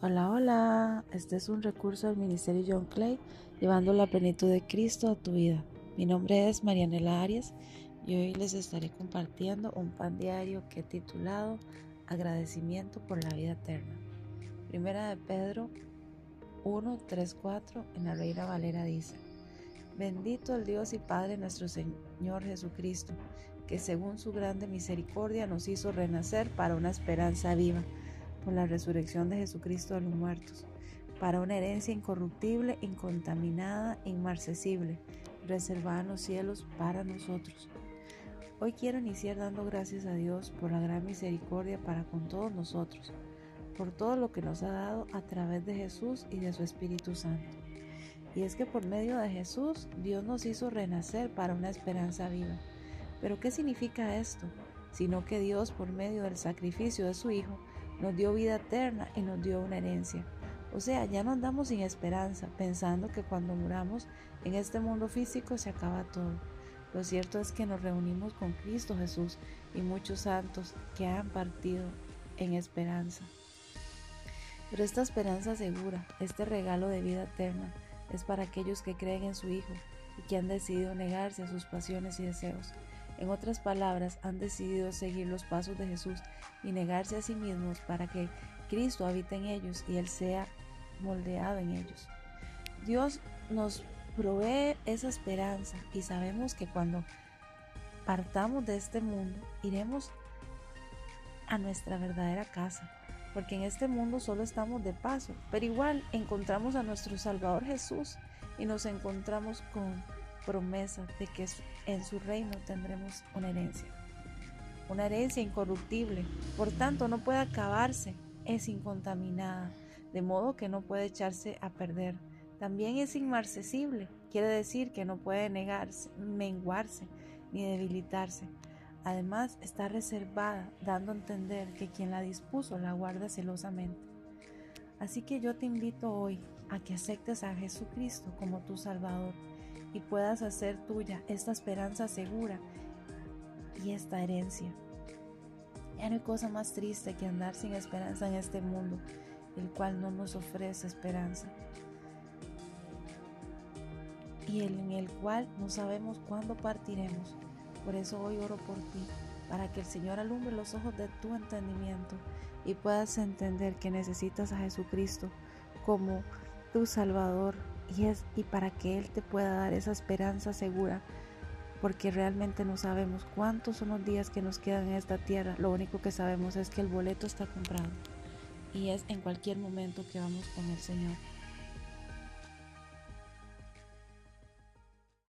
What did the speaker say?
Hola, hola. Este es un recurso del Ministerio John Clay, llevando la plenitud de Cristo a tu vida. Mi nombre es Marianela Arias y hoy les estaré compartiendo un pan diario que he titulado Agradecimiento por la vida eterna. Primera de Pedro 1, 3, 4 en la Reina Valera dice, Bendito el Dios y Padre nuestro Señor Jesucristo, que según su grande misericordia nos hizo renacer para una esperanza viva por la resurrección de Jesucristo de los muertos, para una herencia incorruptible, incontaminada, inmarcesible, reservada en los cielos para nosotros. Hoy quiero iniciar dando gracias a Dios por la gran misericordia para con todos nosotros, por todo lo que nos ha dado a través de Jesús y de su Espíritu Santo. Y es que por medio de Jesús Dios nos hizo renacer para una esperanza viva. Pero ¿qué significa esto? Sino que Dios por medio del sacrificio de su Hijo nos dio vida eterna y nos dio una herencia. O sea, ya no andamos sin esperanza, pensando que cuando muramos en este mundo físico se acaba todo. Lo cierto es que nos reunimos con Cristo Jesús y muchos santos que han partido en esperanza. Pero esta esperanza segura, este regalo de vida eterna, es para aquellos que creen en su Hijo y que han decidido negarse a sus pasiones y deseos. En otras palabras, han decidido seguir los pasos de Jesús y negarse a sí mismos para que Cristo habite en ellos y Él sea moldeado en ellos. Dios nos provee esa esperanza y sabemos que cuando partamos de este mundo iremos a nuestra verdadera casa, porque en este mundo solo estamos de paso, pero igual encontramos a nuestro Salvador Jesús y nos encontramos con promesa de que en su reino tendremos una herencia. Una herencia incorruptible, por tanto no puede acabarse, es incontaminada, de modo que no puede echarse a perder. También es inmarcesible, quiere decir que no puede negarse, menguarse ni debilitarse. Además está reservada, dando a entender que quien la dispuso la guarda celosamente. Así que yo te invito hoy a que aceptes a Jesucristo como tu Salvador y puedas hacer tuya esta esperanza segura y esta herencia. Ya no hay cosa más triste que andar sin esperanza en este mundo, el cual no nos ofrece esperanza y en el cual no sabemos cuándo partiremos. Por eso hoy oro por ti, para que el Señor alumbre los ojos de tu entendimiento y puedas entender que necesitas a Jesucristo como tu Salvador y, es, y para que Él te pueda dar esa esperanza segura, porque realmente no sabemos cuántos son los días que nos quedan en esta tierra, lo único que sabemos es que el boleto está comprado y es en cualquier momento que vamos con el Señor.